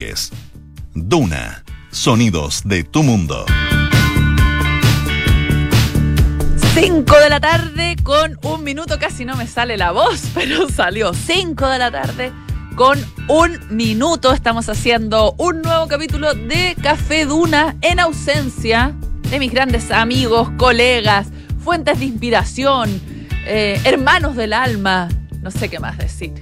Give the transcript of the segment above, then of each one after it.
Es Duna, sonidos de tu mundo. 5 de la tarde con un minuto, casi no me sale la voz, pero salió 5 de la tarde con un minuto. Estamos haciendo un nuevo capítulo de Café Duna en ausencia de mis grandes amigos, colegas, fuentes de inspiración, eh, hermanos del alma, no sé qué más decir.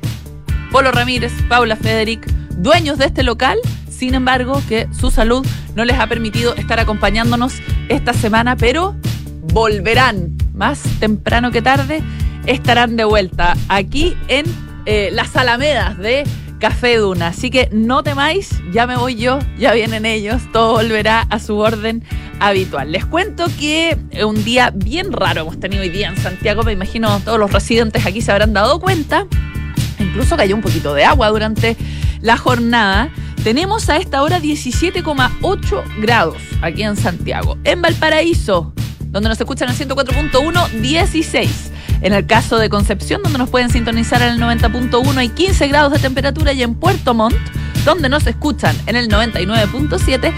Polo Ramírez, Paula Federic, dueños de este local, sin embargo, que su salud no les ha permitido estar acompañándonos esta semana, pero volverán más temprano que tarde, estarán de vuelta aquí en eh, las Alamedas de Café Duna. Así que no temáis, ya me voy yo, ya vienen ellos, todo volverá a su orden habitual. Les cuento que un día bien raro hemos tenido hoy día en Santiago, me imagino todos los residentes aquí se habrán dado cuenta. Incluso cayó un poquito de agua durante la jornada. Tenemos a esta hora 17,8 grados aquí en Santiago. En Valparaíso, donde nos escuchan en 104.1, 16. En el caso de Concepción, donde nos pueden sintonizar en el 90.1, hay 15 grados de temperatura. Y en Puerto Montt, donde nos escuchan en el 99.7,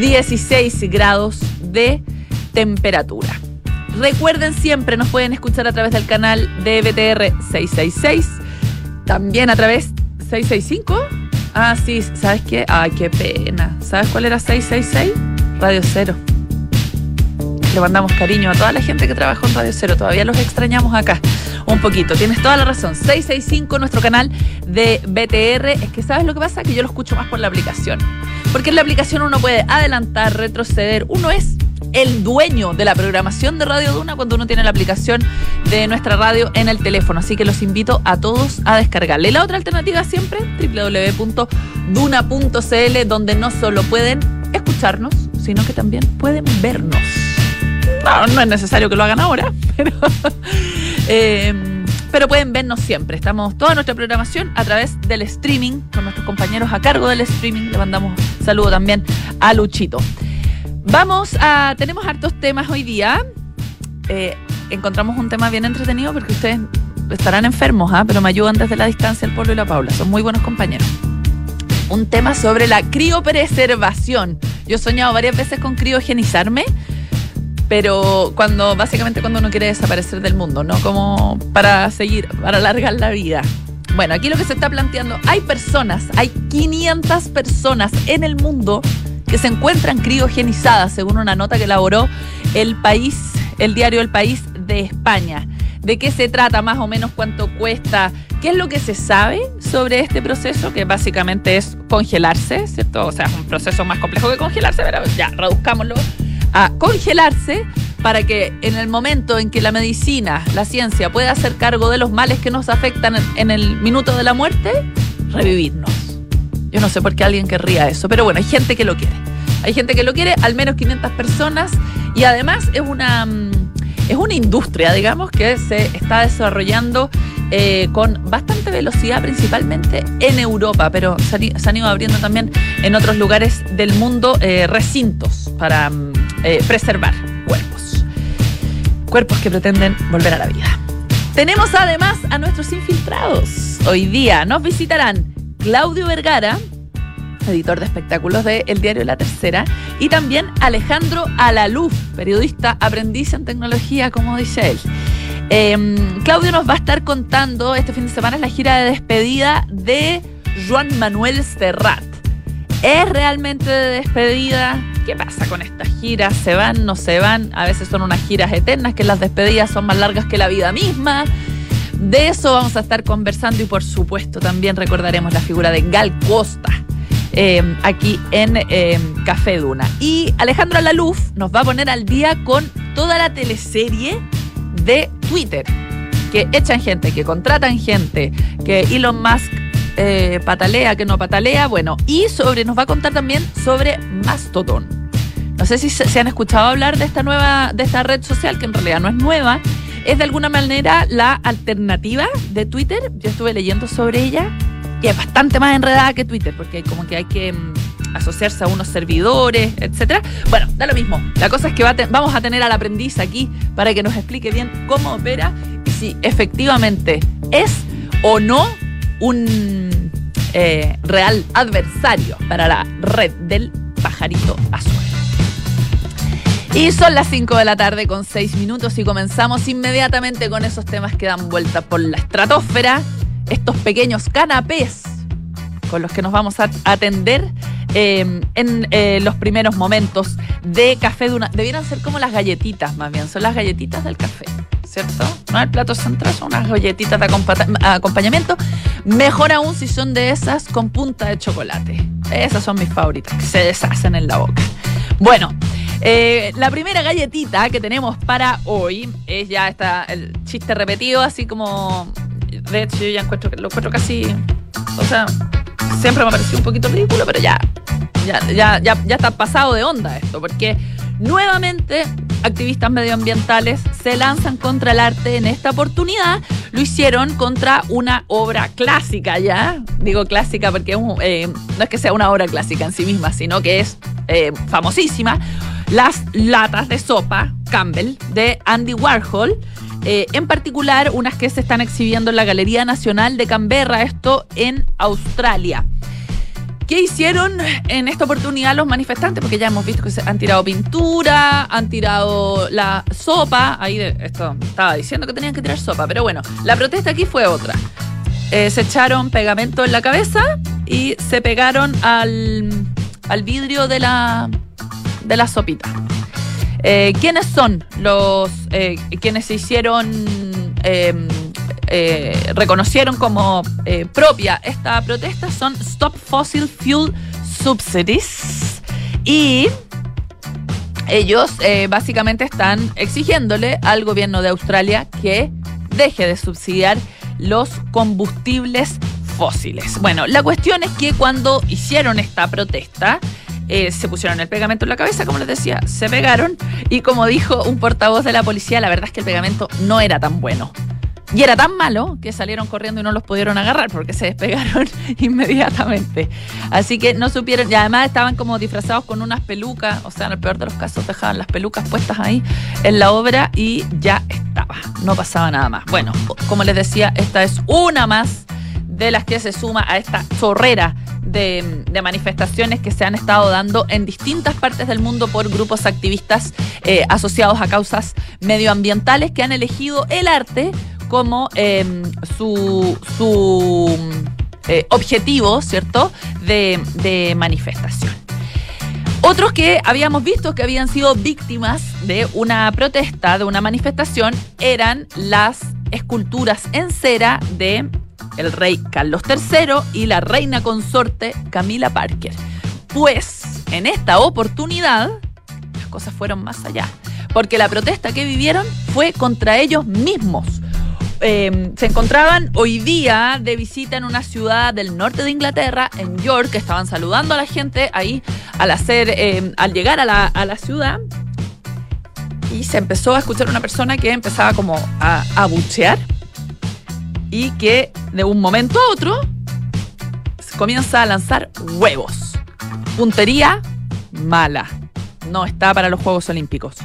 16 grados de temperatura. Recuerden siempre, nos pueden escuchar a través del canal de BTR 666, también a través 665. Ah, sí, ¿sabes qué? Ay, qué pena. ¿Sabes cuál era 666? Radio Cero. Le mandamos cariño a toda la gente que trabajó en Radio Cero. Todavía los extrañamos acá un poquito. Tienes toda la razón. 665, nuestro canal de BTR. Es que, ¿sabes lo que pasa? Que yo lo escucho más por la aplicación. Porque en la aplicación uno puede adelantar, retroceder. Uno es el dueño de la programación de Radio Duna cuando uno tiene la aplicación de nuestra radio en el teléfono. Así que los invito a todos a descargarle. La otra alternativa siempre, www.duna.cl, donde no solo pueden escucharnos, sino que también pueden vernos. No, es necesario que lo hagan ahora, pero, eh, pero pueden vernos siempre. Estamos toda nuestra programación a través del streaming, con nuestros compañeros a cargo del streaming. Le mandamos saludo también a Luchito. Vamos a. Tenemos hartos temas hoy día. Eh, encontramos un tema bien entretenido porque ustedes estarán enfermos, ¿ah? pero me ayudan desde la distancia el Polo y la Paula. Son muy buenos compañeros. Un tema sobre la criopreservación. Yo he soñado varias veces con criogenizarme, pero cuando, básicamente cuando uno quiere desaparecer del mundo, ¿no? Como para seguir, para alargar la vida. Bueno, aquí lo que se está planteando, hay personas, hay 500 personas en el mundo que se encuentran criogenizadas, según una nota que elaboró el país, el diario El País de España. ¿De qué se trata más o menos? ¿Cuánto cuesta? ¿Qué es lo que se sabe sobre este proceso? Que básicamente es congelarse, ¿cierto? O sea, es un proceso más complejo que congelarse, pero ya, reduzcámoslo a congelarse para que en el momento en que la medicina, la ciencia pueda hacer cargo de los males que nos afectan en el minuto de la muerte, revivirnos. Yo no sé por qué alguien querría eso, pero bueno, hay gente que lo quiere. Hay gente que lo quiere, al menos 500 personas, y además es una, es una industria, digamos, que se está desarrollando eh, con bastante velocidad, principalmente en Europa, pero se, han ido abriendo también en otros lugares del mundo eh, recintos para eh, preservar cuerpos. Cuerpos que pretenden volver a la vida. Tenemos además a nuestros infiltrados. Hoy día nos visitarán Claudio Vergara, editor de espectáculos de El Diario La Tercera, y también Alejandro Alaluf, periodista aprendiz en tecnología, como dice él. Eh, Claudio nos va a estar contando este fin de semana la gira de despedida de Juan Manuel Serrat. ¿Es realmente de despedida? ¿Qué pasa con estas giras? ¿Se van? ¿No se van? A veces son unas giras eternas, que las despedidas son más largas que la vida misma. De eso vamos a estar conversando y por supuesto también recordaremos la figura de Gal Costa eh, aquí en eh, Café Duna. Y Alejandro Alaluf nos va a poner al día con toda la teleserie de Twitter, que echan gente, que contratan gente, que Elon Musk eh, patalea, que no patalea, bueno, y sobre, nos va a contar también sobre Mastodon. No sé si se, se han escuchado hablar de esta nueva, de esta red social, que en realidad no es nueva, es de alguna manera la alternativa de Twitter. Yo estuve leyendo sobre ella y es bastante más enredada que Twitter, porque como que hay que mm, asociarse a unos servidores, etcétera. Bueno, da lo mismo. La cosa es que va vamos a tener al aprendiz aquí para que nos explique bien cómo opera y si efectivamente es o no un eh, real adversario para la red del pajarito azul. Y son las 5 de la tarde con 6 minutos y comenzamos inmediatamente con esos temas que dan vuelta por la estratosfera, estos pequeños canapés con los que nos vamos a atender eh, en eh, los primeros momentos de café de una. Ser como las galletitas, más bien, son las galletitas del café. ¿Cierto? No el plato central, son unas galletitas de acompañamiento. Mejor aún si son de esas con punta de chocolate. Esas son mis favoritas, que se deshacen en la boca. Bueno, eh, la primera galletita que tenemos para hoy es ya está el chiste repetido, así como. De hecho, yo ya encuentro, lo encuentro casi. O sea, siempre me ha parecido un poquito ridículo, pero ya, ya, ya, ya, está pasado de onda esto, porque nuevamente activistas medioambientales se lanzan contra el arte en esta oportunidad. Lo hicieron contra una obra clásica ya. Digo clásica porque eh, no es que sea una obra clásica en sí misma, sino que es eh, famosísima las latas de sopa Campbell de Andy Warhol. Eh, en particular, unas que se están exhibiendo en la Galería Nacional de Canberra, esto en Australia. ¿Qué hicieron en esta oportunidad los manifestantes? Porque ya hemos visto que se han tirado pintura, han tirado la sopa. Ahí esto estaba diciendo que tenían que tirar sopa, pero bueno, la protesta aquí fue otra. Eh, se echaron pegamento en la cabeza y se pegaron al, al vidrio de la, de la sopita. Eh, ¿Quiénes son los eh, quienes se hicieron, em, eh, reconocieron como propia esta protesta? Son Stop Fossil Fuel Subsidies y ellos básicamente están exigiéndole al gobierno de Australia que deje de subsidiar los combustibles fósiles. Bueno, la cuestión es que cuando hicieron esta protesta, eh, se pusieron el pegamento en la cabeza, como les decía, se pegaron y como dijo un portavoz de la policía, la verdad es que el pegamento no era tan bueno. Y era tan malo que salieron corriendo y no los pudieron agarrar porque se despegaron inmediatamente. Así que no supieron, y además estaban como disfrazados con unas pelucas, o sea, en el peor de los casos dejaban las pelucas puestas ahí en la obra y ya estaba, no pasaba nada más. Bueno, como les decía, esta es una más de las que se suma a esta chorrera de, manifestaciones que se han estado dando en distintas partes del mundo por grupos activistas eh, asociados a causas medioambientales que han elegido el arte como em, su, eh, objetivo, ¿cierto?, de, de manifestación. Otros que habíamos visto que habían sido víctimas de una protesta, de una manifestación, eran las esculturas en cera de el rey Carlos III y la reina consorte Camila Parker. Pues en esta oportunidad las cosas fueron más allá, porque la protesta que vivieron fue contra ellos mismos. Em, se encontraban hoy día de visita en una ciudad del norte de Inglaterra, en York, estaban saludando a la gente ahí al hacer, em, al llegar a la, a la ciudad y se empezó a escuchar una persona que empezaba como a, a buchear y que de un momento a otro comienza a lanzar huevos. Puntería mala. No está para los Juegos Olímpicos.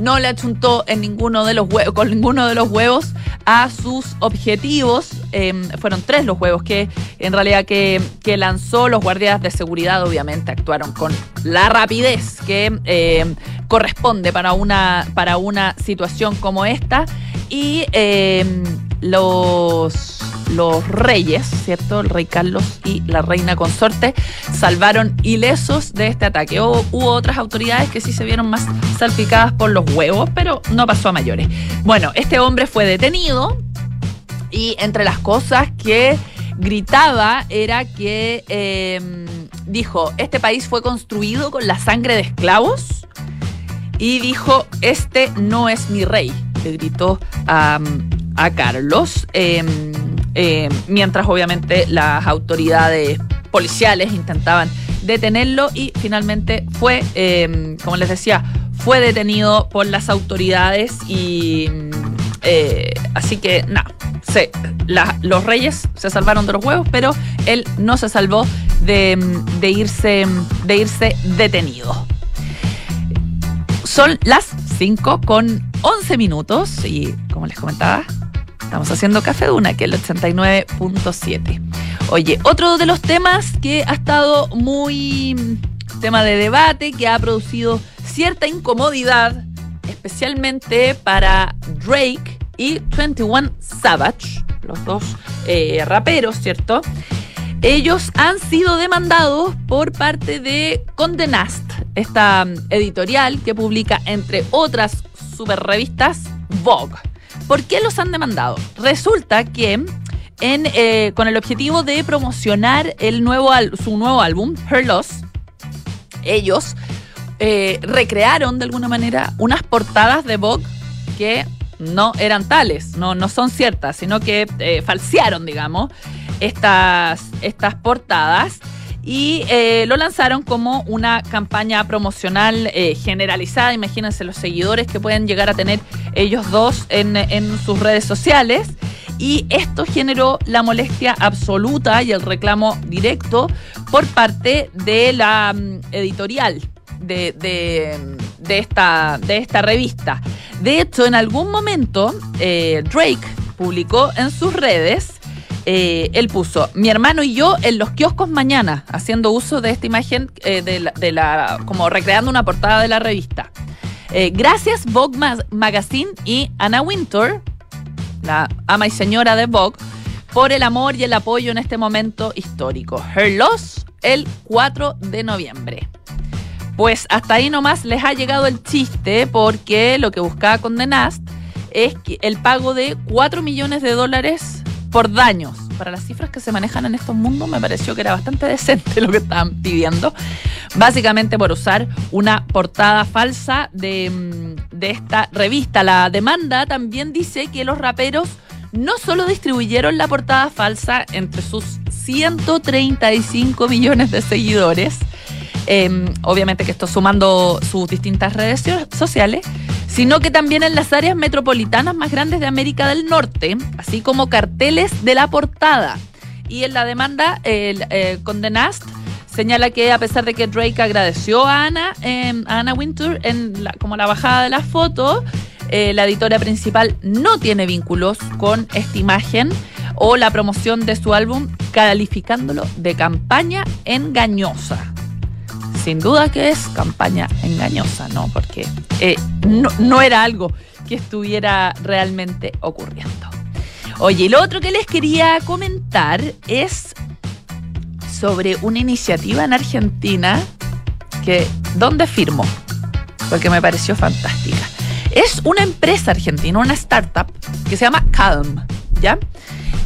No le achuntó en ninguno de los huevos, con ninguno de los huevos a sus objetivos. Em, fueron tres los huevos que en realidad que, lanzó los guardias de seguridad. Obviamente actuaron con la rapidez que em, corresponde para una, para una situación como esta. Y em, los, reyes, ¿cierto? El rey Carlos y la reina consorte salvaron ilesos de este ataque. Hubo, otras autoridades que sí se vieron más salpicadas por los huevos, pero no pasó a mayores. Bueno, este hombre fue detenido y entre las cosas que gritaba era que em, dijo, este país fue construido con la sangre de esclavos y dijo, este no es mi rey, le gritó a, a Carlos, em, em, mientras obviamente las autoridades policiales intentaban detenerlo y finalmente fue, em, como les decía, fue detenido por las autoridades y eh, así que nada, los reyes se salvaron de los huevos, pero él no se salvó de, de, irse, de irse detenido. Son las 5 con 11 minutos y como les comentaba, Estamos haciendo Café Duna, que es el 89.7. Oye, otro de los temas que ha estado muy tema de debate, que ha producido cierta incomodidad, especialmente para Drake y 21 Savage, los dos eh, raperos, ¿cierto? Ellos han sido demandados por parte de Conde Nast, esta editorial que publica, entre otras super revistas, Vogue. ¿Por qué los han demandado? Resulta que eh, con el objetivo de promocionar el nuevo su nuevo álbum, Her Loss, ellos eh, recrearon de alguna manera unas portadas de Vogue que no eran tales, no, no son ciertas, sino que eh, falsearon, digamos, estas, estas portadas y eh, lo lanzaron como una campaña promocional generalizada. Imagínense los seguidores que pueden llegar a tener ellos dos en, sus redes sociales. Y esto generó la molestia absoluta y el reclamo directo por parte de la mm, editorial de, esta, de esta revista. De hecho, en algún momento eh, Drake publicó en sus redes, eh, él puso, mi hermano y yo en los kioscos mañana, haciendo uso de esta imagen, eh, de, la, como recreando una portada de la revista. gracias Vogue Magazine y Anna Winter, la ama y señora de Vogue, por el amor y el apoyo en este momento histórico. Her Loss el 4 de noviembre. Pues hasta ahí nomás les ha llegado el chiste porque lo que buscaba Condenast es el pago de 4 millones de dólares por daños. Para las cifras que se manejan en estos mundos me pareció que era bastante decente lo que estaban pidiendo. Básicamente por usar una portada falsa de, mm, de esta revista. La demanda también dice que los raperos no solo distribuyeron la portada falsa entre sus 135 millones de seguidores, Em, obviamente que esto sumando sus distintas redes sociales, sino que también en las áreas metropolitanas más grandes de América del Norte, así como carteles de la portada. Y en la demanda, el eh, Condenast señala que a pesar de que Drake agradeció a Ana, em, Anna Wintour en como la bajada de la foto, eh, la editora principal no tiene vínculos con esta imagen o la promoción de su álbum, calificándolo de campaña engañosa sin duda que es campaña engañosa, ¿no? Porque eh, no, era algo que estuviera realmente ocurriendo. Oye, lo otro que les quería comentar es sobre una iniciativa en Argentina que, ¿dónde firmó? Porque me pareció fantástica. Es una empresa argentina, una startup que se llama Calm, ¿ya?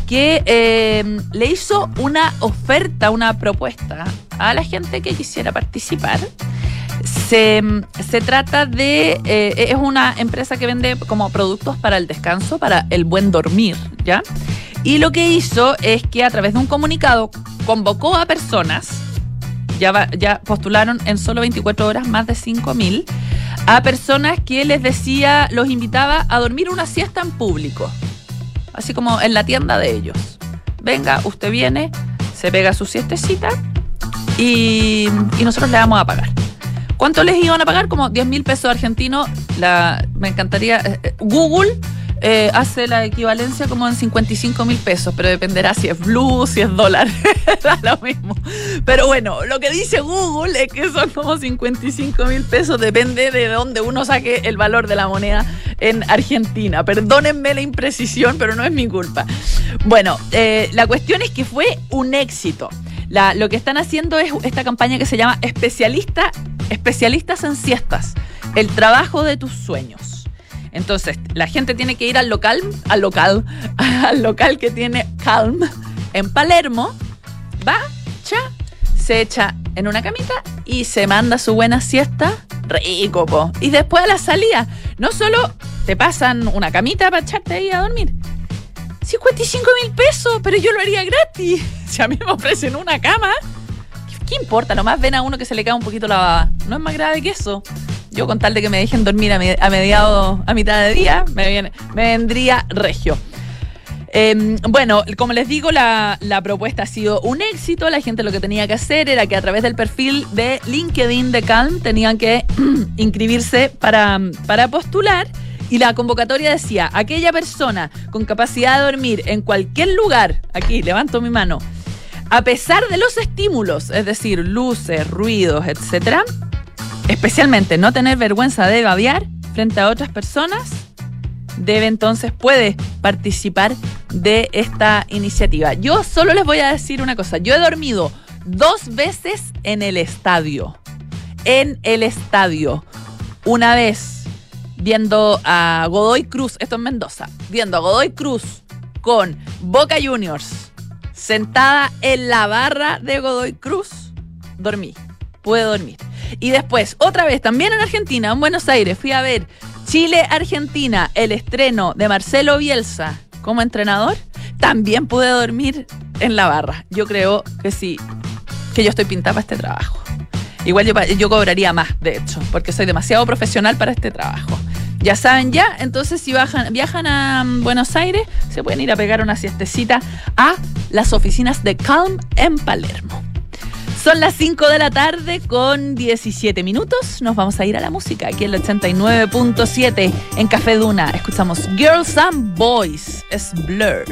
Que eh, le hizo una oferta, una propuesta a la gente que quisiera participar. Se, trata de, eh, es una empresa que vende como productos para el descanso, para el buen dormir, ¿ya? Y lo que hizo es que a través de un comunicado convocó a personas, ya, ya postularon en solo 24 horas más de 5.000, a personas que les decía, los invitaba a dormir una siesta en público, así como en la tienda de ellos. Venga, usted viene, se pega su siestecita y, nosotros le vamos a pagar. ¿Cuánto les iban a pagar? Como 10 mil pesos argentinos. La, me encantaría. Eh, eh, Google eh, hace la equivalencia como en 55 mil pesos, pero dependerá si es blue, si es dólar. lo mismo. Pero bueno, lo que dice Google es que son como 55 mil pesos, depende de dónde uno saque el valor de la moneda en Argentina. Perdónenme la imprecisión, pero no es mi culpa. Bueno, la cuestión es que fue un éxito lo que están haciendo es esta campaña que se llama Especialista, Especialistas en Siestas, el trabajo de tus sueños. Entonces, la gente tiene que ir al local, al local, al local que tiene Calm en Palermo, va, cha, se echa en una camita y se manda su buena siesta, rico, po. Y después a la salida, no solo te pasan una camita para echarte ahí a dormir, 55 mil pesos, pero yo lo haría gratis. Si a mí me ofrecen una cama, ¿qué, importa? Nomás ven a uno que se le cae un poquito la baba. No es más grave que eso. Yo con tal de que me dejen dormir a, mediado, a mitad de día, me, me vendría regio. Em, bueno, como les digo, la, la, propuesta ha sido un éxito. La gente lo que tenía que hacer era que a través del perfil de LinkedIn de Calm tenían que inscribirse para, para postular. Y la convocatoria decía, aquella persona con capacidad de dormir en cualquier lugar, aquí levanto mi mano, A pesar de los estímulos, es decir, luces, ruidos, etcétera, especialmente no tener vergüenza de babear frente a otras personas, debe entonces, puede participar de esta iniciativa. Yo solo les voy a decir una cosa, yo he dormido dos veces en el estadio, en el estadio, una vez viendo a Godoy Cruz, esto en Mendoza, viendo a Godoy Cruz con Boca Juniors sentada en la barra de Godoy Cruz, dormí, pude dormir. Y después, otra vez, también en Argentina, en Buenos Aires, fui a ver Chile-Argentina, el estreno de Marcelo Bielsa como entrenador, también pude dormir en la barra. Yo creo que sí, que yo estoy pintada para este trabajo. Igual yo, cobraría más, de hecho, porque soy demasiado profesional para este trabajo. Ya saben ya, entonces si viajan a mm, Buenos Aires, se pueden ir a pegar una siestecita a las oficinas de Calm en Palermo. Son las 5 de la tarde con 17 minutos. Nos vamos a ir a la música aquí en el 89.7 en Café Duna. Escuchamos Girls and Boys, es Blur.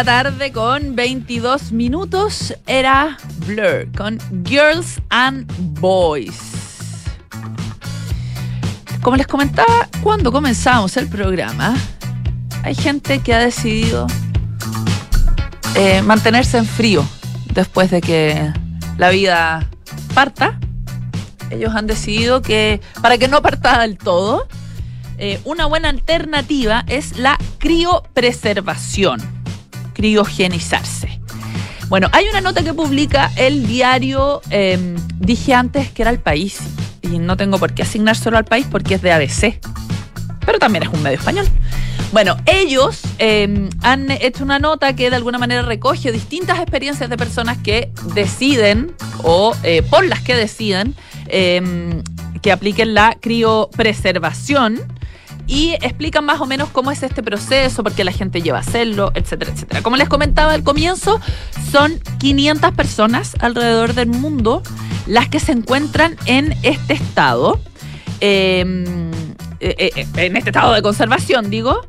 La tarde con 22 minutos era Blur con Girls and Boys. Como les comentaba cuando comenzamos el programa, hay gente que ha decidido eh, mantenerse en frío después de que la vida parta. Ellos han decidido que para que no parta del todo, eh, una buena alternativa es la criopreservación, criogenizarse. Bueno, hay una nota que publica el diario, em, dije antes que era El País, y no tengo por qué asignar solo al país porque es de ABC, pero también es un medio español. Bueno, ellos em, han hecho una nota que de alguna manera recoge distintas experiencias de personas que deciden o eh, por las que deciden em, que apliquen la criopreservación y explican más o menos cómo es este proceso, por qué la gente lleva a hacerlo, etcétera, etcétera. Como les comentaba al comienzo, son 500 personas alrededor del mundo las que se encuentran en este estado, em, eh, eh, en este estado de conservación, digo,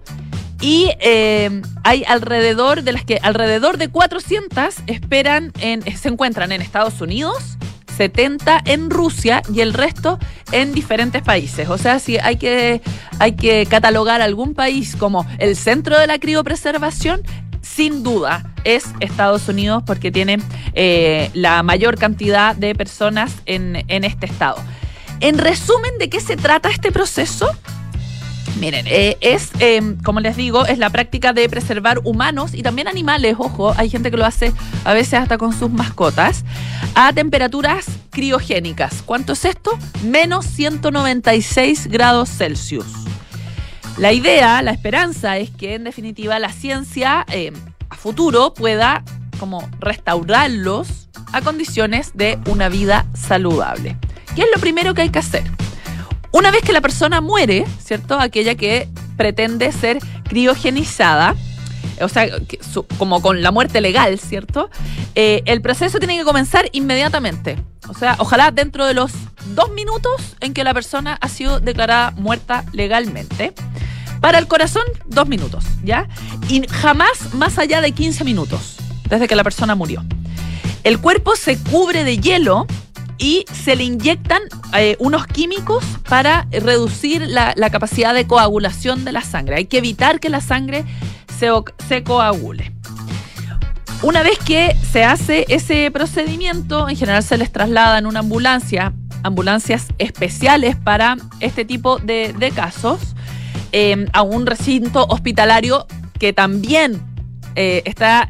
y em, hay alrededor de las que alrededor de 400 esperan en, se encuentran en Estados Unidos, 70 en Rusia y el resto en diferentes países. O sea, si hay que, hay que catalogar algún país como el centro de la criopreservación, sin duda es Estados Unidos porque tiene eh, la mayor cantidad de personas en, en este estado. En resumen, ¿de qué se trata este proceso? Miren, eh, es, em, como les digo, es la práctica de preservar humanos y también animales, ojo, hay gente que lo hace a veces hasta con sus mascotas, a temperaturas criogénicas. ¿Cuánto es esto? Menos 196 grados Celsius. La idea, la esperanza es que en definitiva la ciencia em, a futuro pueda como restaurarlos a condiciones de una vida saludable. ¿Qué es lo primero que hay que hacer? Una vez que la persona muere, ¿cierto? Aquella que pretende ser criogenizada, o sea, como con la muerte legal, ¿cierto? Eh, el proceso tiene que comenzar inmediatamente. O sea, ojalá dentro de los dos minutos en que la persona ha sido declarada muerta legalmente. Para el corazón, dos minutos, ¿ya? Y jamás más allá de 15 minutos, desde que la persona murió. El cuerpo se cubre de hielo y se le inyectan eh, unos químicos para reducir la, capacidad de coagulación de la sangre. Hay que evitar que la sangre se, coagule. Una vez que se hace ese procedimiento, en general se les traslada en una ambulancia, ambulancias especiales para este tipo de, casos, eh, a un recinto hospitalario que también eh, está,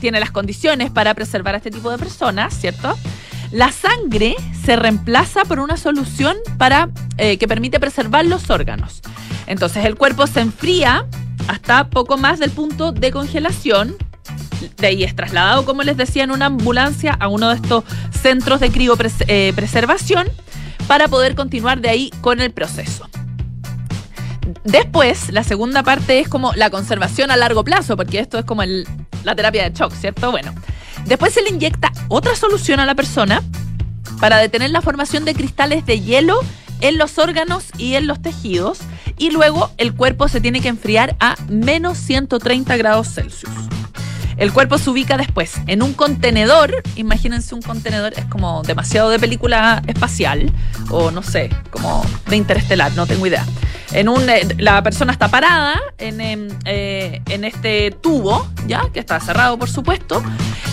tiene las condiciones para preservar a este tipo de personas, ¿cierto? La sangre se reemplaza por una solución para, eh, que permite preservar los órganos. Entonces el cuerpo se enfría hasta poco más del punto de congelación. De ahí es trasladado, como les decía, en una ambulancia a uno de estos centros de criopreservación eh, para poder continuar de ahí con el proceso. Después, la segunda parte es como la conservación a largo plazo, porque esto es como la terapia de shock, ¿cierto? Bueno, Después se le inyecta otra solución a la persona para detener la formación de cristales de hielo en los órganos y en los tejidos y luego el cuerpo se tiene que enfriar a menos 130 grados Celsius. El cuerpo se ubica después en un contenedor. Imagínense un contenedor, es como demasiado de película espacial o no sé, como de interestelar, no tengo idea. En eh, la persona está parada en, em, eh, en este tubo, ya que está cerrado, por supuesto,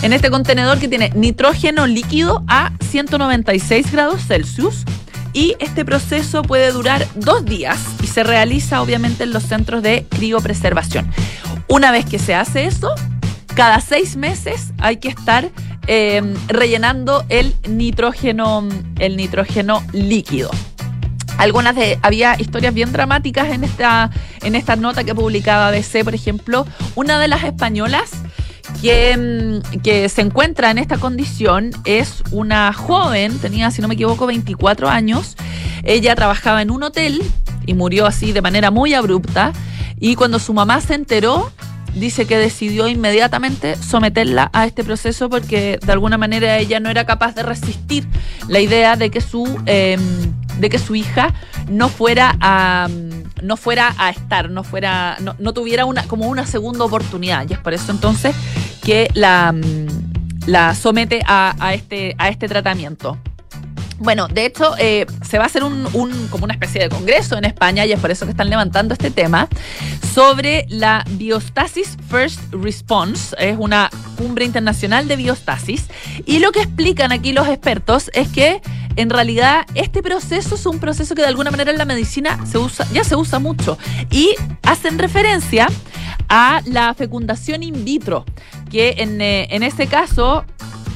en este contenedor que tiene nitrógeno líquido a 196 grados Celsius. Y este proceso puede durar dos días y se realiza obviamente en los centros de criopreservación. Una vez que se hace eso, cada seis meses hay que estar eh, rellenando el nitrógeno líquido. Algunas de, había historias bien dramáticas en esta, en esta nota que publicaba ABC, por ejemplo. Una de las españolas que, mm, que, se encuentra en esta condición es una joven, tenía, si no me equivoco, 24 años. Ella trabajaba en un hotel y murió así de manera muy abrupta. Y cuando su mamá se enteró, dice que decidió inmediatamente someterla a este proceso porque de alguna manera ella no era capaz de resistir la idea de que su, em, de que su hija no fuera a no fuera a estar, no fuera, no, tuviera una, como una segunda oportunidad. Y es por eso entonces que la, la somete a, este, a este tratamiento. Bueno, de hecho, eh, se va a hacer un, como una especie de congreso en España y es por eso que están levantando este tema sobre la Biostasis First Response. Es una cumbre internacional de biostasis. Y lo que explican aquí los expertos es que en realidad este proceso es un proceso que de alguna manera en la medicina ya se usa mucho. Y hacen referencia a la fecundación in vitro, que en, eh, en ese caso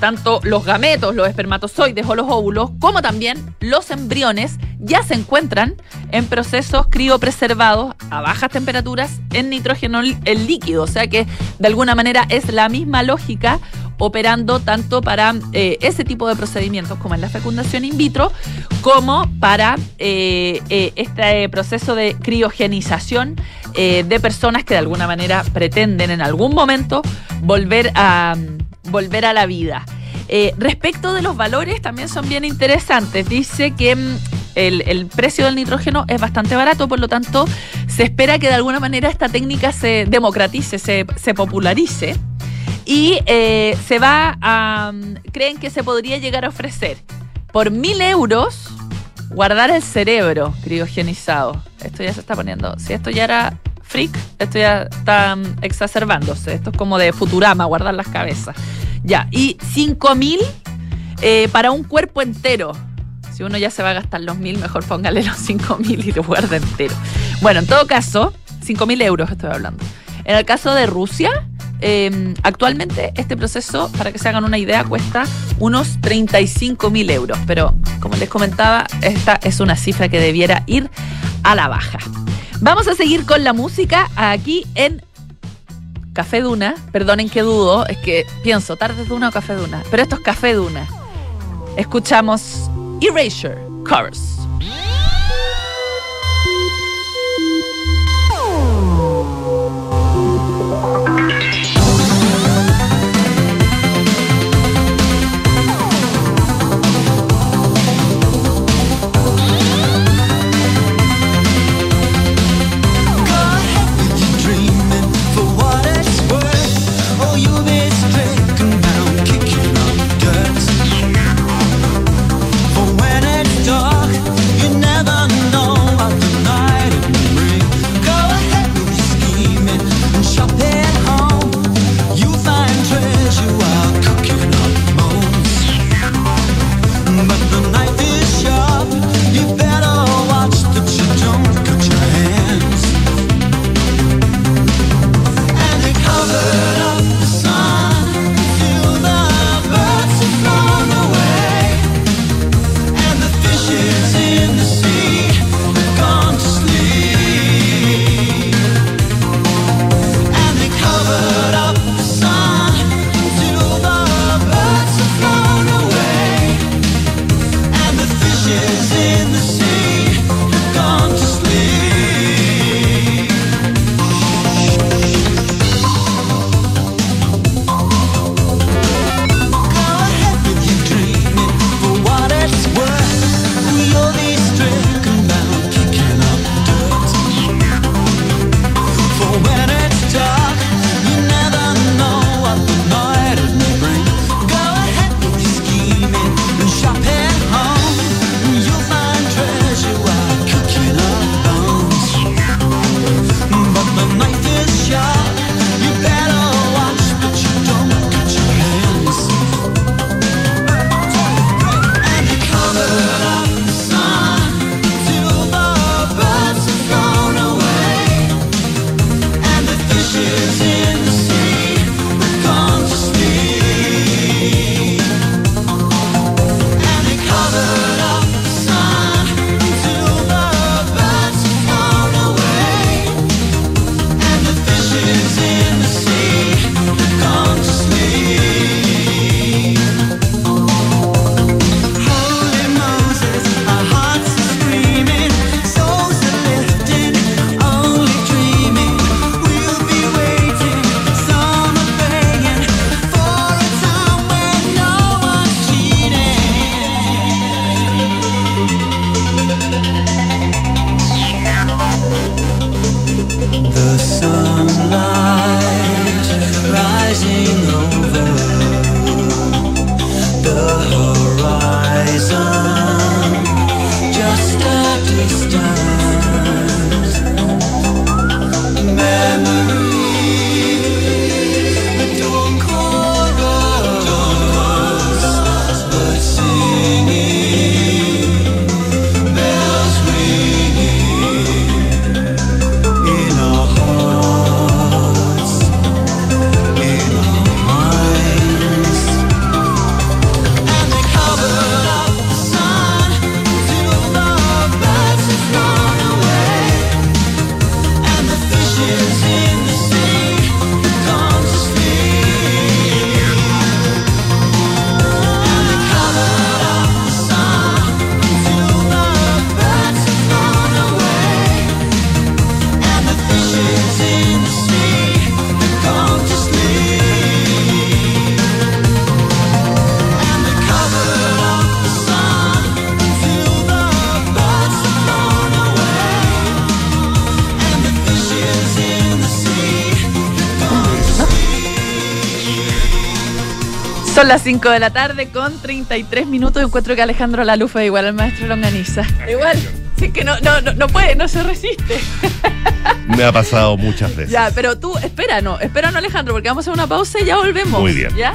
tanto los gametos, los espermatozoides o los óvulos, como también los embriones, ya se encuentran en procesos criopreservados a bajas temperaturas en nitrógeno líquido. O sea que de alguna manera es la misma lógica operando tanto para eh, ese tipo de procedimientos como en la fecundación in vitro, como para eh, eh, este proceso de criogenización de personas que de alguna manera pretenden en algún momento volver a volver a la vida. Eh, respecto de los valores, también son bien interesantes. Dice que mm, el, precio del nitrógeno es bastante barato, por lo tanto, se espera que de alguna manera esta técnica se democratice, se, popularice. Y eh, se va a. Mm, creen que se podría llegar a ofrecer por mil euros guardar el cerebro criogenizado. Esto ya se está poniendo. Si esto ya era freak, esto ya está exacerbándose. Esto es como de Futurama, guardar las cabezas. Ya, y 5 mil eh, para un cuerpo entero. Si uno ya se va a gastar los mil, mejor póngale los 5 mil y lo guarda entero. Bueno, en todo caso, 5 mil euros estoy hablando. En el caso de Rusia, em, actualmente este proceso, para que se hagan una idea, cuesta unos 35 mil euros. Pero como les comentaba, esta es una cifra que debiera ir a la baja. Vamos a seguir con la música aquí en Café Duna, perdonen que dudo, es que pienso, tarde Duna o Café Duna, pero esto es Café Duna. Escuchamos Erasure Chorus. Son las 5 de la tarde con 33 minutos. Encuentro que Alejandro Lalufa igual al maestro Longaniza. Igual. Sí, que no, no, no, puede, no se resiste. Me ha pasado muchas veces. Ya, pero tú, espera, no, espera, no, Alejandro, porque vamos a hacer una pausa y ya volvemos. Muy bien. ¿Ya?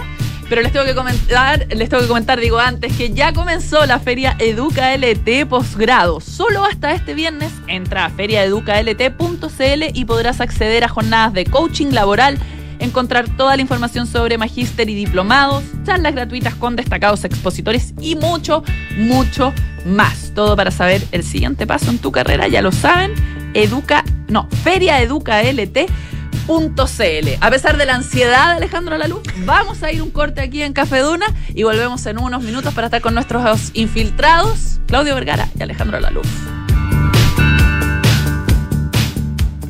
Pero les tengo que comentar, les tengo que comentar, digo antes, que ya comenzó la feria Educa LT posgrado. Solo hasta este viernes entra a feriaeducalt.cl y podrás acceder a jornadas de coaching laboral encontrar toda la información sobre magíster y diplomados, charlas gratuitas con destacados expositores y mucho, mucho más. Todo para saber el siguiente paso en tu carrera, ya lo saben, educa, no, feriaeducalt.cl. A pesar de la ansiedad de Alejandro Laluz, vamos a ir un corte aquí en Café Duna y volvemos en unos minutos para estar con nuestros infiltrados, Claudio Vergara y Alejandro Laluz.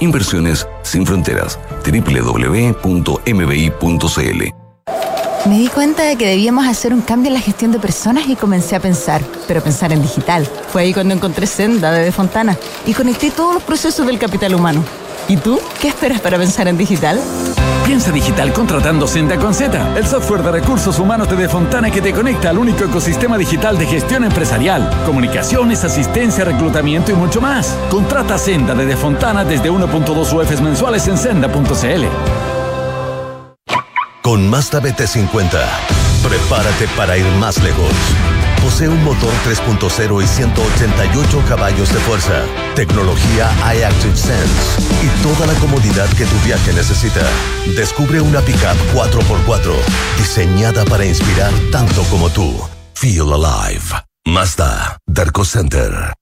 Inversiones sin fronteras. www.mbi.cl. Me di cuenta de que debíamos hacer un cambio en la gestión de personas y comencé a pensar, pero pensar en digital. Fue ahí cuando encontré Senda de, de Fontana y conecté todos los procesos del capital humano. ¿Y tú? ¿Qué esperas para pensar en digital? Piensa digital contratando Senda con Z, el software de recursos humanos de Defontana que te conecta al único ecosistema digital de gestión empresarial, comunicaciones, asistencia, reclutamiento y mucho más. Contrata Senda de Defontana desde 1.2 UFs mensuales en senda.cl. Con Mazda BT50, prepárate para ir más lejos Posee un motor 3.0 y 188 caballos de fuerza, tecnología iActive Sense y toda la comodidad que tu viaje necesita. Descubre una pickup 4x4 diseñada para inspirar tanto como tú. Feel alive. Mazda, Darko Center.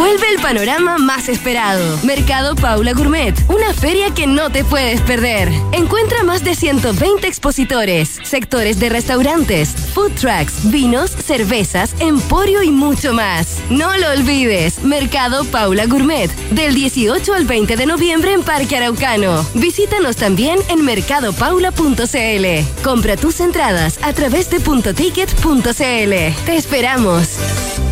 Vuelve el panorama más esperado. Mercado Paula Gourmet, una feria que no te puedes perder. Encuentra más de 120 expositores, sectores de restaurantes, food trucks, vinos, cervezas, emporio y mucho más. No lo olvides, Mercado Paula Gourmet, del 18 al 20 de noviembre en Parque Araucano. Visítanos también en mercadopaula.cl. Compra tus entradas a través de puntoticket.cl. Te esperamos.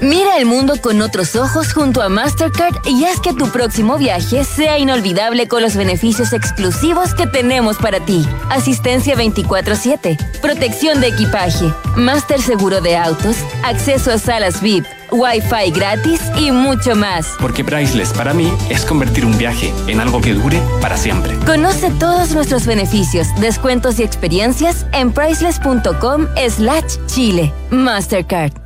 Mira el mundo con otros ojos junto a Mastercard y haz que tu próximo viaje sea inolvidable con los beneficios exclusivos que tenemos para ti. Asistencia 24/7, protección de equipaje, Master Seguro de Autos, acceso a salas VIP, Wi-Fi gratis y mucho más. Porque Priceless para mí es convertir un viaje en algo que dure para siempre. Conoce todos nuestros beneficios, descuentos y experiencias en priceless.com slash Chile. Mastercard.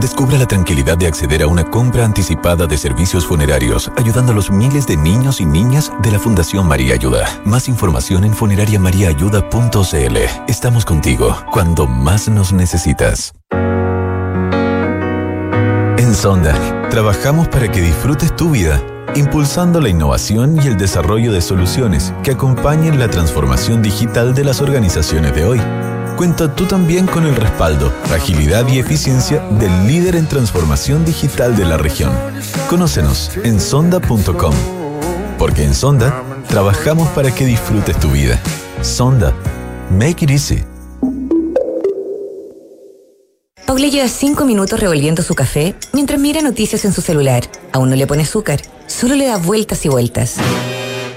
Descubra la tranquilidad de acceder a una compra anticipada de servicios funerarios, ayudando a los miles de niños y niñas de la Fundación María Ayuda. Más información en funerariamariaayuda.cl. Estamos contigo cuando más nos necesitas. En Sonda, trabajamos para que disfrutes tu vida, impulsando la innovación y el desarrollo de soluciones que acompañen la transformación digital de las organizaciones de hoy. Cuenta tú también con el respaldo, agilidad y eficiencia del líder en transformación digital de la región. Conócenos en sonda.com. Porque en Sonda trabajamos para que disfrutes tu vida. Sonda. Make it easy. Paula lleva cinco minutos revolviendo su café mientras mira noticias en su celular. Aún no le pone azúcar, solo le da vueltas y vueltas.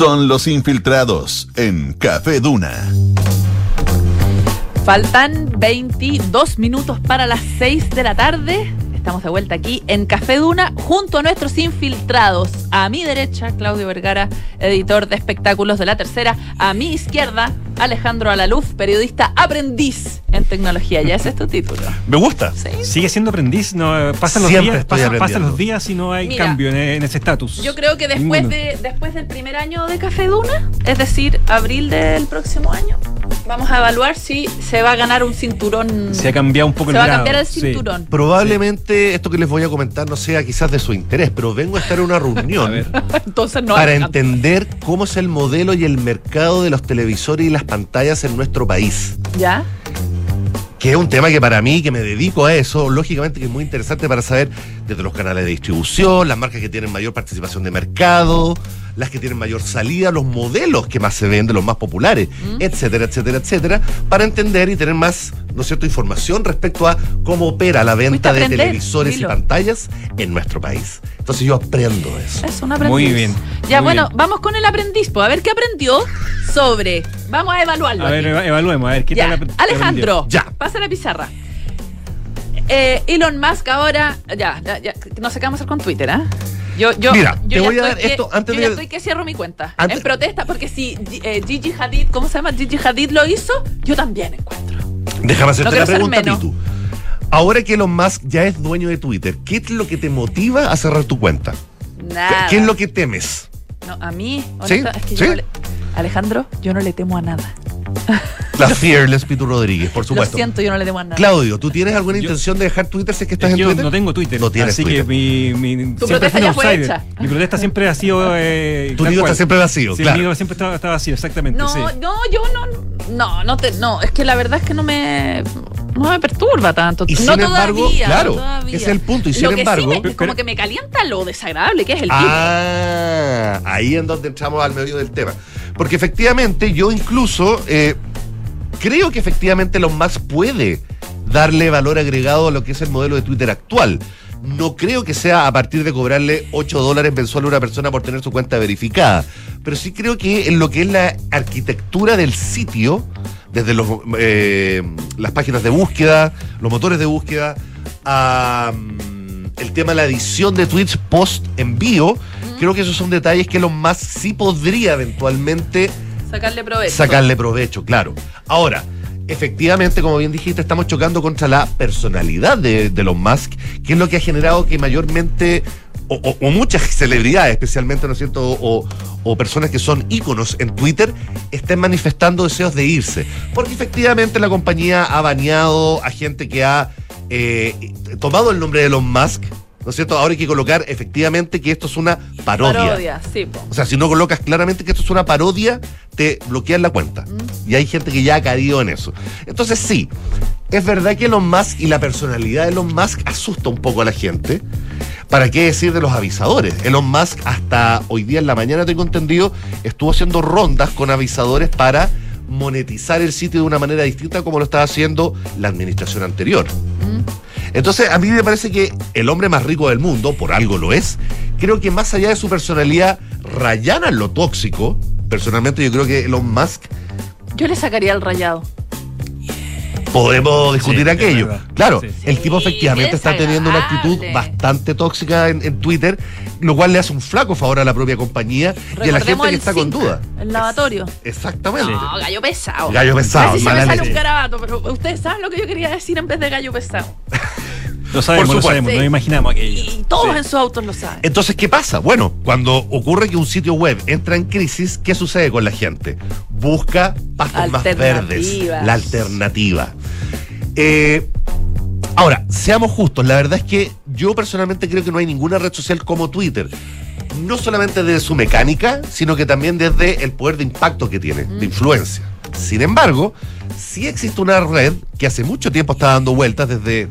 Son los infiltrados en Café Duna. Faltan 22 minutos para las 6 de la tarde. Estamos de vuelta aquí en Café Duna junto a nuestros infiltrados. A mi derecha, Claudio Vergara, editor de espectáculos de la tercera. A mi izquierda, Alejandro Alaluf, periodista aprendiz en tecnología. Ya ese es tu título. Me gusta. Sigue siendo aprendiz, no pasan los días, pasan, los días y no hay Mira, cambio en, en ese estatus. Yo creo que después, Ninguno. de, después del primer año de Café Duna, es decir, abril del próximo año, vamos a evaluar si se va a ganar un cinturón. Se ha cambiado un poco Se el va a cambiar el sí. cinturón. Probablemente esto que les voy a comentar no sea quizás de su interés, pero vengo a estar en una reunión Entonces no. para entender cómo es el modelo y el mercado de los televisores y las pantallas en nuestro país. ¿Ya? Que es un tema que para mí, que me dedico a eso, lógicamente que es muy interesante para saber desde los canales de distribución, las marcas que tienen mayor participación de mercado, las que tienen mayor salida, los modelos que más se venden, los más populares, etcétera, etcétera, etcétera, para entender y tener más, ¿no es cierto?, información respecto a cómo opera la venta de televisores dilo. y pantallas en nuestro país. Entonces yo aprendo eso. Es un aprendiz. Muy bien, Ya, muy bueno, bien. vamos con el aprendiz. pues, a ver qué aprendió sobre. Vamos a evaluarlo. A ver, aquí. evaluemos, a ver qué Ya, tal Alejandro? Ya. pasa la pizarra. Eh, Elon Musk ahora, ya, ya, ya, no sé qué vamos a hacer con Twitter, ¿ah? Yo, yo, Mira, yo te voy a dar que- esto antes yo de- ya estoy que cierro mi cuenta. Antes- En protesta, porque si eh, Gigi Hadid, ¿cómo se llama? Gigi Hadid lo hizo, yo también encuentro. Déjame hacerte No la pregunta. Pitu. Ahora que Elon Musk ya es dueño de Twitter, ¿qué es lo que te motiva a cerrar tu cuenta? Nada. ¿Qué es lo que temes? No, a mí, ¿Sí? es que ¿Sí? yo Alejandro, yo no le temo a nada. La Fearless Pitu Rodríguez, por Lo supuesto. siento, yo no le temo a nada. Claudio, ¿tú tienes alguna intención de dejar Twitter si es que estás Es en que yo Twitter? no tengo Twitter. No tienes así Twitter. que mi, mi siempre protesta ya fue outsider. hecha. Mi protesta siempre ha sido. Eh, Tu nido está siempre vacío, Sí, claro. El nido siempre está, está vacío, exactamente. No, sí. no, yo no, no, no te, no, es que la verdad es que no me, no me perturba tanto. Y no sin embargo, todavía, claro, no todavía. ese es el punto, y sin Lo que embargo- sí me- como que me calienta lo desagradable que es el tipo. Ah, ahí en donde entramos al medio del tema. Porque efectivamente yo incluso eh, creo que efectivamente Elon Musk puede darle valor agregado a lo que es el modelo de Twitter actual. No creo que sea a partir de cobrarle 8 dólares mensual a una persona por tener su cuenta verificada. Pero sí creo que en lo que es la arquitectura del sitio, desde los, eh, las páginas de búsqueda, los motores de búsqueda, a, mm, el tema de la edición de tweets post envío, creo que esos son detalles que Elon Musk sí podría eventualmente Sacarle provecho. sacarle provecho, claro. Ahora, efectivamente, como bien dijiste, estamos chocando contra la personalidad de, de Elon Musk, que es lo que ha generado que mayormente, o, muchas celebridades, especialmente, ¿no es cierto?, o, o personas que son íconos en Twitter, estén manifestando deseos de irse. Porque efectivamente la compañía ha baneado a gente que ha eh, tomado el nombre de Elon Musk ¿No es cierto? Ahora hay que colocar efectivamente que esto es una parodia. Parodia, sí, po. O sea, si no colocas claramente que esto es una parodia, te bloquean la cuenta. Mm. Y hay gente que ya ha caído en eso. Entonces, sí, es verdad que Elon Musk y la personalidad de Elon Musk asusta un poco a la gente. ¿Para qué decir de los avisadores? Elon Musk hasta hoy día en la mañana, tengo entendido, estuvo haciendo rondas con avisadores para monetizar el sitio de una manera distinta como lo estaba haciendo la administración anterior. Entonces, a mí me parece que el hombre más rico del mundo, por algo lo es, creo que más allá de su personalidad rayana en lo tóxico, personalmente yo creo que Elon Musk Yo le sacaría el rayado. podemos discutir Sí, aquello. Claro, Sí, sí. el tipo efectivamente está teniendo una actitud bastante tóxica en, en Twitter, lo cual le hace un flaco favor a la propia compañía y a la gente que está con duda. El lavatorio. Exactamente. No, gallo pesado. Gallo pesado, Casi se mala me sale un garabato, pero ustedes saben lo que yo quería decir en vez de gallo pesado. Lo sabemos, Por lo sabemos, Sí. nos imaginamos aquello. Y todos en sus autos lo saben. Entonces, ¿qué pasa? Bueno, cuando ocurre que un sitio web entra en crisis, ¿qué sucede con la gente? Busca pastos más verdes, Alternativas. la alternativa. Eh, ahora, seamos justos, la verdad es que yo personalmente creo que no hay ninguna red social como Twitter. No solamente desde su mecánica, sino que también desde el poder de impacto que tiene, de influencia. Sin embargo, sí existe una red que hace mucho tiempo está dando vueltas desde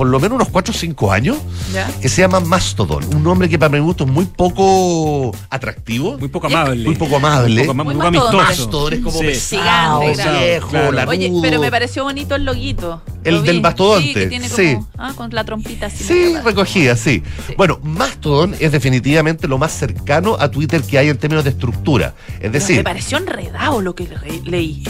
por lo menos unos 4 o 5 años, ¿Ya? que se llama Mastodon. Un nombre que para mi gusto es muy poco atractivo. Muy poco amable. Muy poco amable. Muy poco, ama- Muy muy mastodon. amistoso. Mastodon es como Sí. pesado, Gigante, claro. viejo, Claro. Oye, pero me pareció bonito el loguito. El Lo del mastodonte, Sí, que tiene sí. como, ah, con la trompita así. Sí, recogida, sí. Sí. Bueno, Mastodon es definitivamente lo más cercano a Twitter que hay en términos de estructura. Es Pero decir, me pareció enredado lo que le- leí.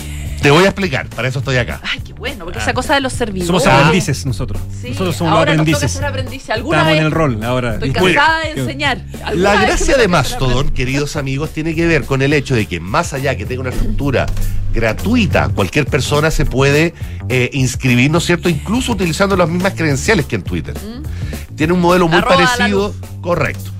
Te voy a explicar, para eso estoy acá. Ay, qué bueno, porque esa cosa de los servidores. Somos aprendices nosotros. Sí, nosotros somos los ahora nos toca aprendices. ser aprendices. ¿Alguna Estamos vez? en el rol ahora. Estoy cansada de enseñar. ¿Alguna La gracia de Mastodon, queridos amigos, tiene que ver con el hecho de que más allá que tenga una estructura gratuita, cualquier persona se puede eh, inscribir, ¿no es cierto? Incluso utilizando las mismas credenciales que en Twitter. Tiene un modelo muy Mm. Arroba parecido, correcto.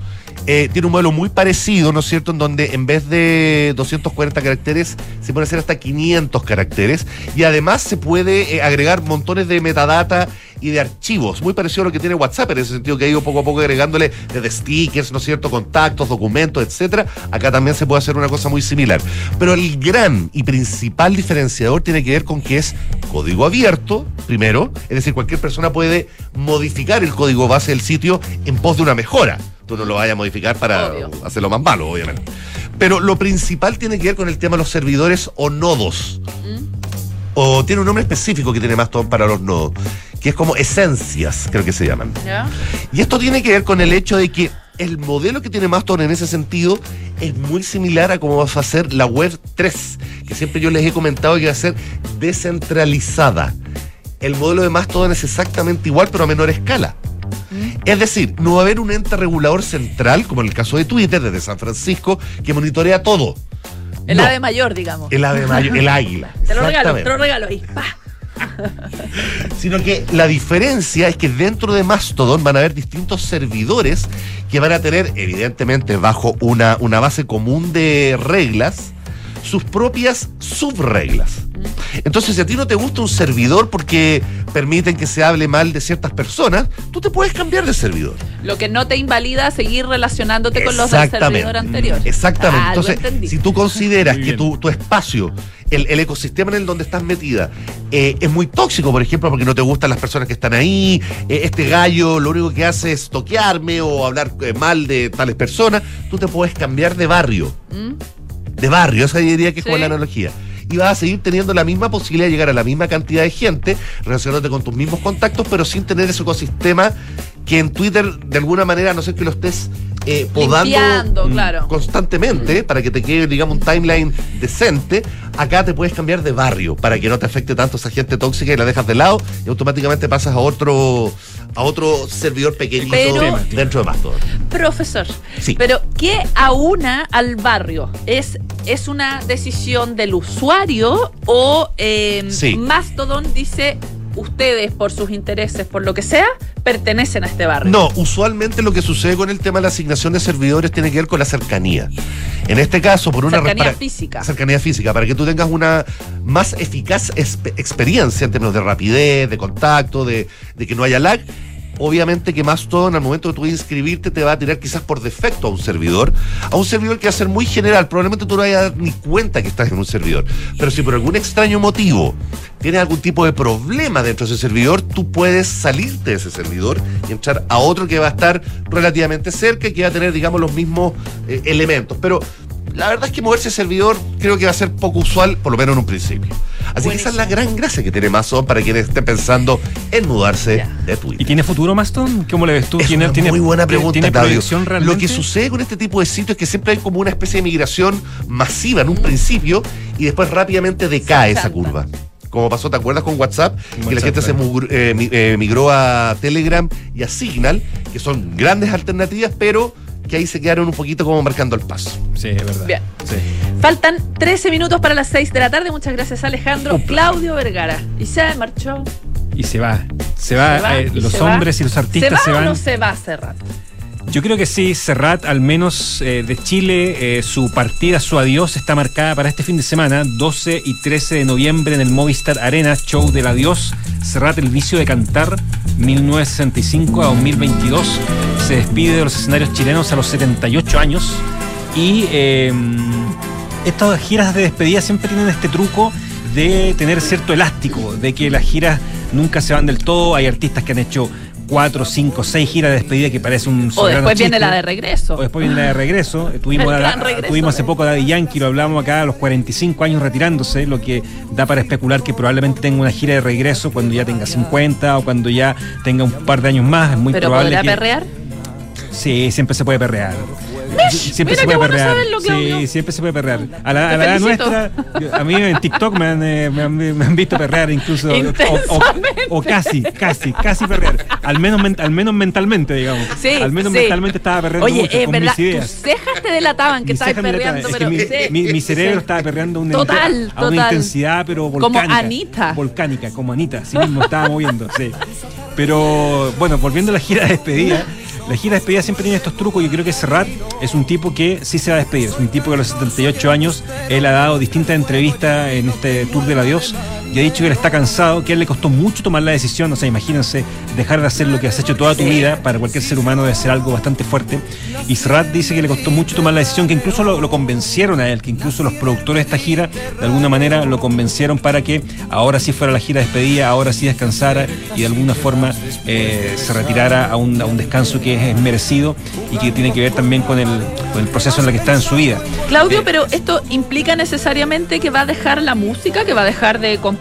Eh, tiene un modelo muy parecido, ¿no es cierto?, en donde en vez de 240 caracteres se puede hacer hasta 500 caracteres y además se puede eh, agregar montones de metadata y de archivos, muy parecido a lo que tiene WhatsApp, en ese sentido que ha ido poco a poco agregándole desde stickers, ¿no es cierto?, contactos, documentos, etcétera. Acá también se puede hacer una cosa muy similar. Pero el gran y principal diferenciador tiene que ver con que es código abierto, primero, es decir, cualquier persona puede modificar el código base del sitio en pos de una mejora. Tú no lo vayas a modificar para Obvio. hacerlo más malo, obviamente. Pero lo principal tiene que ver con el tema de los servidores o nodos. O tiene un nombre específico que tiene Mastodon para los nodos, que es como esencias, creo que se llaman. ¿Ya? Y esto tiene que ver con el hecho de que el modelo que tiene Mastodon en ese sentido es muy similar a cómo va a ser la web 3, que siempre yo les he comentado que va a ser descentralizada. El modelo de Mastodon es exactamente igual, pero a menor escala. Es decir, no va a haber un ente regulador central, como en el caso de Twitter, desde San Francisco, que monitorea todo. El No, ave mayor, digamos. El ave mayor, el águila. Te lo regalo, te lo regalo ahí. Pa. sino que la diferencia es que dentro de Mastodon van a haber distintos servidores que van a tener, evidentemente, bajo una, una base común de reglas, sus propias subreglas. Entonces, si a ti no te gusta un servidor porque permiten que se hable mal de ciertas personas, tú te puedes cambiar de servidor. Lo que no te invalida seguir relacionándote con los del servidor anterior. Exactamente. Ah, Entonces, si tú consideras que tu, tu espacio, el, el ecosistema en el donde estás metida, eh, es muy tóxico, por ejemplo, porque no te gustan las personas que están ahí, eh, este gallo lo único que hace es toquearme o hablar eh, mal de tales personas, tú te puedes cambiar de barrio. De barrio, esa diría que es como Sí. la analogía. Y vas a seguir teniendo la misma posibilidad de llegar a la misma cantidad de gente, relacionándote con tus mismos contactos, pero sin tener ese ecosistema que en Twitter, de alguna manera, a no sé que lo estés eh, podando Limpiando, mm, claro. constantemente para que te quede, digamos, un timeline decente, acá te puedes cambiar de barrio para que no te afecte tanto esa gente tóxica y la dejas de lado y automáticamente pasas a otro a otro servidor pequeñito Pero- dentro de Mastodon. Profesor, Sí. pero ¿qué aúna al barrio? ¿Es, ¿Es una decisión del usuario o eh, Sí. Mastodon dice ustedes por sus intereses, por lo que sea, pertenecen a este barrio? No, usualmente lo que sucede con el tema de la asignación de servidores tiene que ver con la cercanía. En este caso, por una Cercanía para- física. Cercanía física, para que tú tengas una más eficaz experiencia en términos de rapidez, de contacto, de, de que no haya lag. Obviamente que Mastodon al momento de tú inscribirte te va a tirar quizás por defecto a un servidor, a un servidor que va a ser muy general, probablemente tú no vayas a dar ni cuenta que estás en un servidor, pero si por algún extraño motivo tienes algún tipo de problema dentro de ese servidor, tú puedes salirte de ese servidor y entrar a otro que va a estar relativamente cerca y que va a tener, digamos, los mismos eh, elementos, pero la verdad es que moverse de servidor creo que va a ser poco usual, por lo menos en un principio. Así que esa es la gran gracia que tiene Mastodon para quienes estén pensando en mudarse de Twitter. ¿Y tiene futuro Mastodon? ¿Cómo le ves tú? Es ¿Tiene, una tiene- muy buena pregunta, ¿Tiene Claudio. proyección realmente? Lo que sucede con este tipo de sitios es que siempre hay como una especie de migración masiva en un principio y después rápidamente decae esa curva. Como pasó, ¿te acuerdas con WhatsApp? que la gente se mugr- eh, eh, migró a Telegram y a Signal, que son grandes alternativas, pero que ahí se quedaron un poquito como marcando el paso. Sí, es verdad. Bien. Sí. Faltan 13 minutos para las 6 de la tarde. Muchas gracias, Alejandro. Claudio Vergara. Y se marchó. Y se va. Se va, Se va, eh, los se va. hombres y los artistas ¿Se va se o van. no se va hace rato? Yo creo que sí, Serrat, al menos eh, de Chile, eh, su partida, su adiós está marcada para este fin de semana, 12 y 13 de noviembre en el Movistar Arena, show del adiós. Serrat, el vicio de cantar, 1965 a 2022. Se despide de los escenarios chilenos a los 78 años. Y eh, estas giras de despedida siempre tienen este truco de tener cierto elástico, de que las giras nunca se van del todo. Hay artistas que han hecho cuatro, cinco, seis giras de despedida que parece un O después viene la de regreso. O después viene la de regreso. Tuvimos, regreso. tuvimos hace poco a Daddy Yankee, lo hablamos acá a los 45 años retirándose, lo que da para especular que probablemente tenga una gira de regreso cuando ya tenga 50 o cuando ya tenga un par de años más. Es muy ¿Pero probable podrá que- perrear? Sí, siempre se puede perrear. Siempre se puede perrear. Sí, siempre se puede perrear. A la, a la edad nuestra, a mí en TikTok me han, eh, me han, me han visto perrear incluso. o- o, o casi, casi, casi perrear. Al menos, men- al menos mentalmente, digamos. Sí, al menos sí. mentalmente estaba perreando Oye, mucho es con verdad, mis ideas. tus cejas te delataban que estabas perreando. Es pero que mi, sí, mi- mi cerebro estaba perreando a una, Total, a una intensidad, pero Como volcánica. Anita. Volcánica, como Anita, así mismo estaba moviendo, sí. Pero bueno, volviendo a la gira de despedida, la gira de despedida siempre tiene estos trucos. Yo creo que Serrat es un tipo que sí se va a despedir. Es un tipo que a los 78 años él ha dado distintas entrevistas en este tour del adiós y ha dicho que él está cansado, que a él le costó mucho tomar la decisión. O sea, imagínense dejar de hacer lo que has hecho toda tu Sí. vida. Para cualquier ser humano debe ser algo bastante fuerte. Y Serrat dice que le costó mucho tomar la decisión, que incluso lo, lo convencieron a él, que incluso los productores de esta gira de alguna manera lo convencieron para que ahora sí fuera la gira de despedida, ahora sí descansara y de alguna forma eh, se retirara a un, a un descanso que es merecido y que tiene que ver también con el, con el proceso en el que está en su vida. Claudio, pero esto implica necesariamente que va a dejar la música, que va a dejar de componer,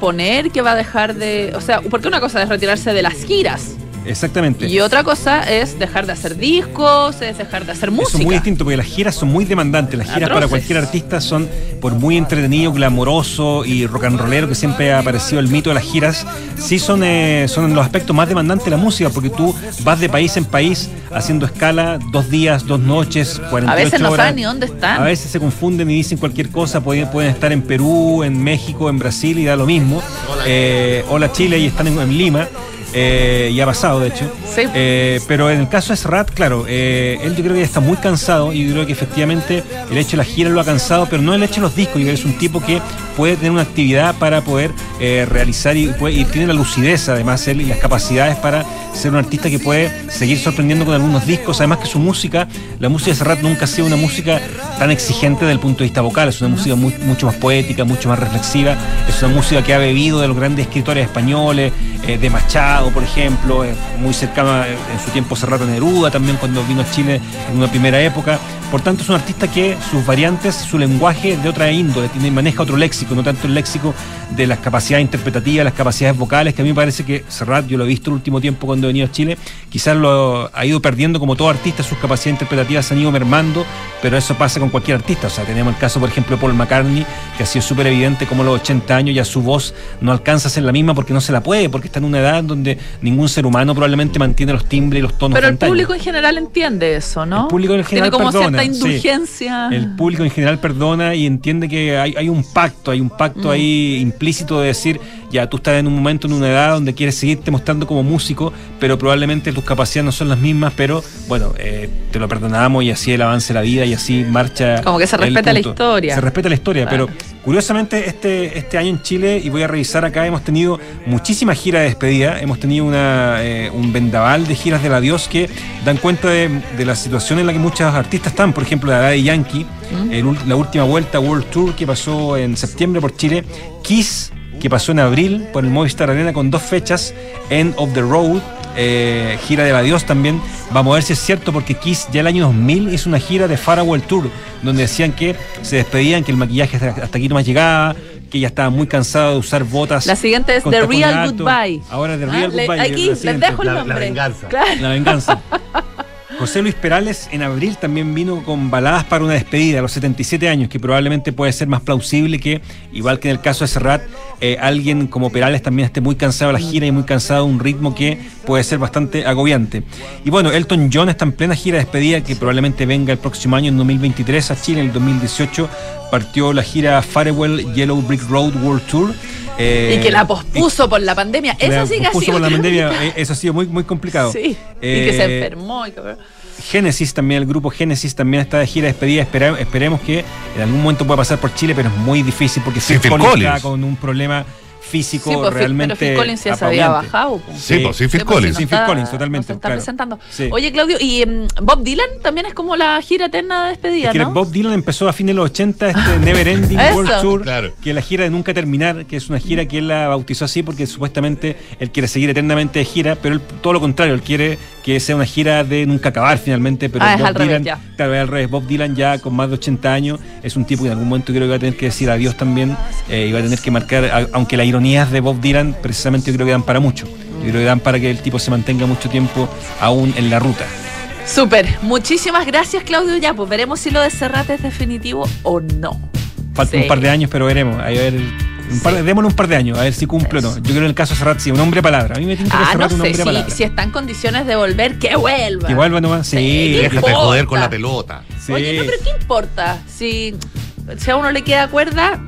que va a dejar de. O sea, porque una cosa es retirarse de las giras Exactamente. y otra cosa es dejar de hacer discos, es dejar de hacer Eso música. es muy distinto porque las giras son muy demandantes. Las giras para Atroces. cualquier artista son, por muy entretenido, glamoroso y rock and rollero que siempre ha aparecido el mito de las giras, sí son, eh, son los aspectos más demandantes de la música porque tú vas de país en país haciendo escala dos días, dos noches, 48 A veces no horas. saben ni dónde están. A veces se confunden y dicen cualquier cosa, pueden, pueden estar en Perú, en México, en Brasil y da lo mismo. Eh, hola Chile y están en, en Lima. Eh, y ha pasado, de hecho. Sí. Eh, pero en el caso de Serrat, claro, eh, él yo creo que ya está muy cansado y yo creo que efectivamente el hecho de la gira lo ha cansado, pero no el hecho de los discos. Yo creo que es un tipo que puede tener una actividad para poder eh, realizar y, tiene la lucidez, además, él y las capacidades para ser un artista que puede seguir sorprendiendo con algunos discos. Además que su música, la música de Serrat nunca ha sido una música tan exigente desde el punto de vista vocal, es una música mucho más poética, mucho más reflexiva, es una música que ha bebido de los grandes escritores españoles, eh, de Machado, por ejemplo, eh, muy cercano a- en su tiempo Serrat Neruda, también cuando vino a Chile en una primera época. Por tanto, es un artista que sus variantes, su lenguaje de otra índole, tiene, maneja otro léxico, no tanto el léxico de las capacidades interpretativas, las capacidades vocales, que a mí me parece que Serrat, yo lo he visto el último tiempo cuando he venido a Chile, quizás lo ha ido perdiendo como todo artista, sus capacidades interpretativas se han ido mermando, pero eso pasa con cualquier artista. O sea, tenemos el caso, por ejemplo, de Paul McCartney, que ha sido súper evidente como a los 80 años ya su voz no alcanza a ser la misma porque no se la puede, porque está en una edad donde ningún ser humano probablemente mantiene los timbres y los tonos Pero el público en general entiende eso, ¿no? El público en general Tiene como perdona, sí. indulgencia. El público en general perdona y entiende que hay, hay un pacto, hay un pacto Mm. ahí implícito de decir ya tú estás en un momento, en una edad donde quieres seguirte mostrando como músico, pero probablemente tus capacidades no son las mismas, pero bueno, eh, te lo perdonamos y así el avance de la vida y así marcha. Como que se respeta la historia. Se respeta la historia, Claro. pero curiosamente este, este año en Chile, y voy a revisar acá, hemos tenido muchísimas giras de despedida, hemos tenido una, eh, un vendaval de giras del adiós que dan cuenta de, de la situación en la que muchos artistas están, por ejemplo, la de Yankee, Mm. el la última vuelta World Tour que pasó en septiembre por Chile, Kiss que pasó en abril por el Movistar Arena con dos fechas, End of the Road, eh, gira del adiós también. Vamos a ver si es cierto porque Kiss ya el año 2000 hizo una gira de Farewell Tour donde decían que se despedían, que el maquillaje hasta, aquí no más llegaba, que ya estaba muy cansado de usar botas. La siguiente es The Real. Goodbye. Ahora The Ah, Real le- Goodbye. Aquí la les dejo el La- la nombre. venganza. Claro. La venganza. José Luis Perales en abril también vino con baladas para una despedida a los 77 años, que probablemente puede ser más plausible que, igual que en el caso de Serrat, eh, alguien como Perales también esté muy cansado de la gira y muy cansado de un ritmo que puede ser bastante agobiante. Y bueno, Elton John está en plena gira de despedida que probablemente venga el próximo año, en 2023, a Chile. En el 2018 partió la gira Farewell Yellow Brick Road World Tour. eh, y que la pospuso por la pandemia. Eso sí que ha pospuso sido por la pandemia, eh, eso ha sido muy, muy complicado. Sí. y que se Eh, enfermó. Y que... Génesis también, el grupo Génesis también está de gira de despedida. Espera- esperemos que en algún momento pueda pasar por Chile, pero es muy difícil porque Sí, Phil Collins. está con un problema físico Sí, pues, Phil- realmente. pero Phil Collins ya se había bajado. pues. Sí, pues, sí, Phil Sí, pues, Collins. Sí, no Phil está- Collins, totalmente, no se está claro. presentando. Sí. Oye, Claudio, ¿y em, Bob Dylan también es como la gira eterna de despedida, Que no? Bob Dylan empezó a fines de los 80 este Never Ending. World Tour, Claro. que es la gira de nunca terminar, que es una gira que él la bautizó así porque supuestamente él quiere seguir eternamente de gira, pero él, todo lo contrario, él quiere que sea una gira de nunca acabar finalmente, pero Ah, Bob al revés, Dylan, ya. claro, al revés, Bob Dylan ya con más de 80 años es un tipo que en algún momento creo que va a tener que decir adiós también eh, y va a tener que marcar, a- aunque las ironías de Bob Dylan precisamente yo creo que dan para mucho, yo creo que dan para que el tipo se mantenga mucho tiempo aún en la ruta. Súper. Muchísimas gracias, Claudio. Ya, pues veremos si lo de Serrat es definitivo o no. Falta Sí. un par de años, pero veremos. A ver, un par de- démosle un par de años, a ver si cumple o no. Yo creo en el caso de Serrat sí, un hombre palabra. A mí me tiene que Ah, no un hombre palabra. si está en condiciones de volver, que vuelva. Que vuelva nomás. Sí, Sí, Déjate de importa? joder con la pelota. sí. Oye, no, pero ¿qué importa? Si, si a uno le queda cuerda,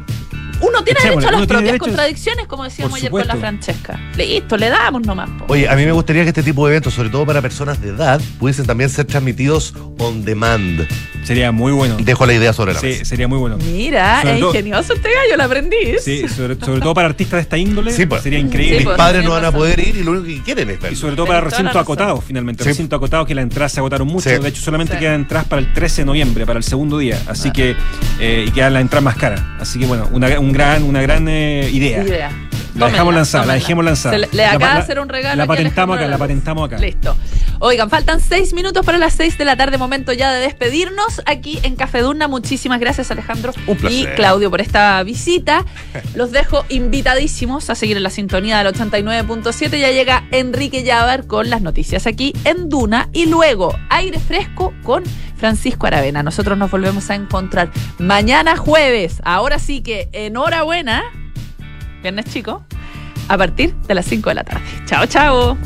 uno tiene Echémosle, derecho a las propias derecho- contradicciones, como decíamos ayer con la. Francesca. Listo, le damos nomás. po. Oye, a mí me gustaría que este tipo de eventos, sobre todo para personas de edad, pudiesen también ser transmitidos on demand. Sería muy bueno. Dejo la idea sobre la Sí, mesa. sería muy bueno. Mira, Sobre es todo- ingenioso este gallo, lo aprendí. Sí, sobre, sobre todo para artistas de esta índole, Sí, pues. sería increíble. Mis pues, padres sí, no van a poder ir y lo único que quieren es verlo. Y sobre todo para recintos acotados, finalmente. Sí. Recintos acotados que las entradas se agotaron mucho. Sí. De hecho, solamente Sí. quedan entradas para el 13 de noviembre, para el segundo día. Así que, eh, y quedan las entradas más caras. Así que, bueno, una, un una gran eh. Idea. La dejamos lanzada, la dejemos lanzada. Se le, le La- acaba de hacer un regalo. La patentamos acá, la patentamos acá. Listo. Oigan, faltan seis minutos para las seis de la tarde, momento ya de despedirnos aquí en Café Durna. Muchísimas gracias, Alejandro Un y Claudio, por esta visita. Los dejo invitadísimos a seguir en la sintonía del 89.7. Ya llega Enrique Llavar con las noticias aquí en Duna y luego aire fresco con Francisco Aravena. Nosotros nos volvemos a encontrar mañana jueves. Ahora sí que enhorabuena. Viernes chico. A partir de las 5 de la tarde. Chao, chao.